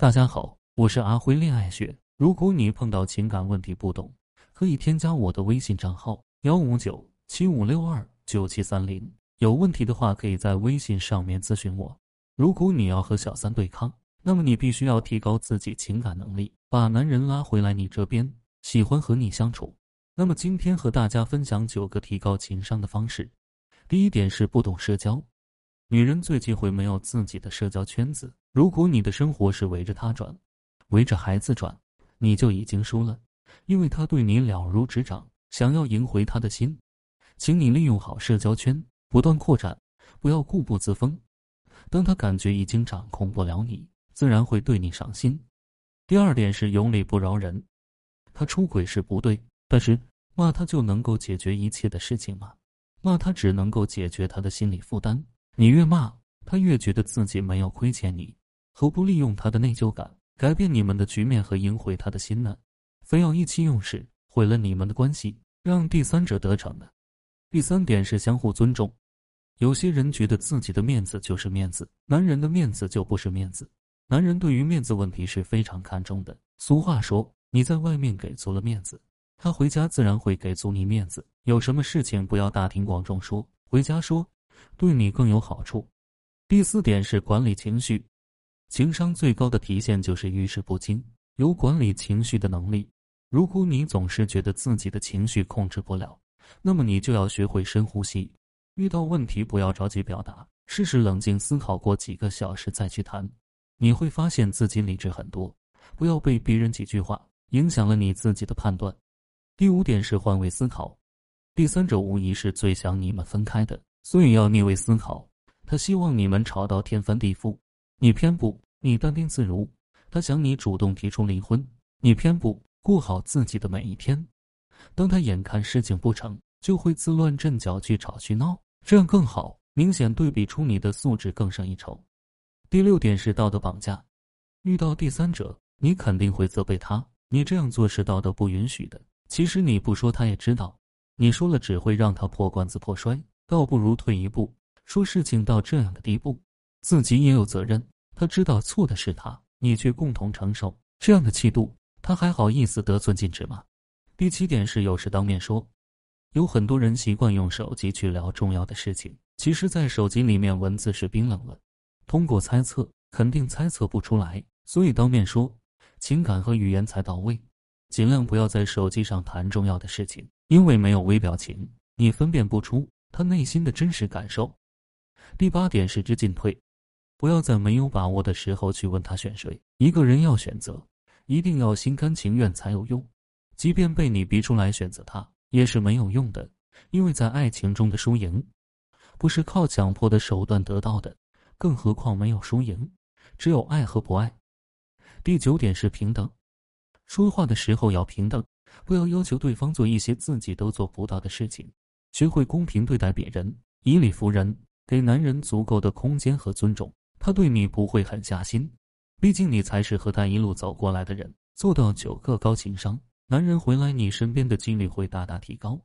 大家好，我是阿辉恋爱学。如果你碰到情感问题不懂，可以添加我的微信账号幺五九七五六二九七三零。有问题的话，可以在微信上面咨询我。如果你要和小三对抗，那么你必须要提高自己情感能力，把男人拉回来你这边，喜欢和你相处。那么今天和大家分享九个提高情商的方式。第一点是不懂社交。女人最忌讳没有自己的社交圈子。如果你的生活是围着他转，围着孩子转，你就已经输了，因为他对你了如指掌。想要赢回他的心，请你利用好社交圈，不断扩展，不要固步自封。当他感觉已经掌控不了你，自然会对你上心。第二点是有理不饶人。他出轨是不对，但是骂他就能够解决一切的事情吗？骂他只能够解决他的心理负担。你越骂他，越觉得自己没有亏欠你，何不利用他的内疚感，改变你们的局面和赢回他的心呢？非要意气用事，毁了你们的关系，让第三者得逞呢？第三点是相互尊重。有些人觉得自己的面子就是面子，男人的面子就不是面子。男人对于面子问题是非常看重的。俗话说，你在外面给足了面子，他回家自然会给足你面子。有什么事情不要大庭广众说，回家说。对你更有好处。第四点是管理情绪，情商最高的体现就是遇事不惊，有管理情绪的能力。如果你总是觉得自己的情绪控制不了，那么你就要学会深呼吸。遇到问题不要着急表达，试试冷静思考过几个小时再去谈，你会发现自己理智很多。不要被别人几句话影响了你自己的判断。第五点是换位思考，第三者无疑是最想你们分开的。所以要逆位思考，他希望你们吵到天翻地覆，你偏不，你淡定自如；他想你主动提出离婚，你偏不，过好自己的每一天。当他眼看事情不成，就会自乱阵脚去吵去闹，这样更好，明显对比出你的素质更胜一筹。第六点是道德绑架，遇到第三者，你肯定会责备他，你这样做是道德不允许的。其实你不说他也知道，你说了只会让他破罐子破摔。倒不如退一步，说事情到这样的地步，自己也有责任。他知道错的是他，你却共同承受，这样的气度，他还好意思得寸进尺吗？第七点是有事当面说。有很多人习惯用手机去聊重要的事情，其实，在手机里面文字是冰冷了，通过猜测肯定猜测不出来，所以当面说，情感和语言才到位。尽量不要在手机上谈重要的事情，因为没有微表情，你分辨不出。他内心的真实感受。第八点是知进退，不要在没有把握的时候去问他选谁。一个人要选择，一定要心甘情愿才有用。即便被你逼出来选择他，也是没有用的。因为在爱情中的输赢，不是靠强迫的手段得到的。更何况没有输赢，只有爱和不爱。第九点是平等，说话的时候要平等，不要要求对方做一些自己都做不到的事情。学会公平对待别人，以理服人，给男人足够的空间和尊重，他对你不会狠下心。毕竟你才是和他一路走过来的人。做到九个高情商，男人回来你身边的几率会大大提高。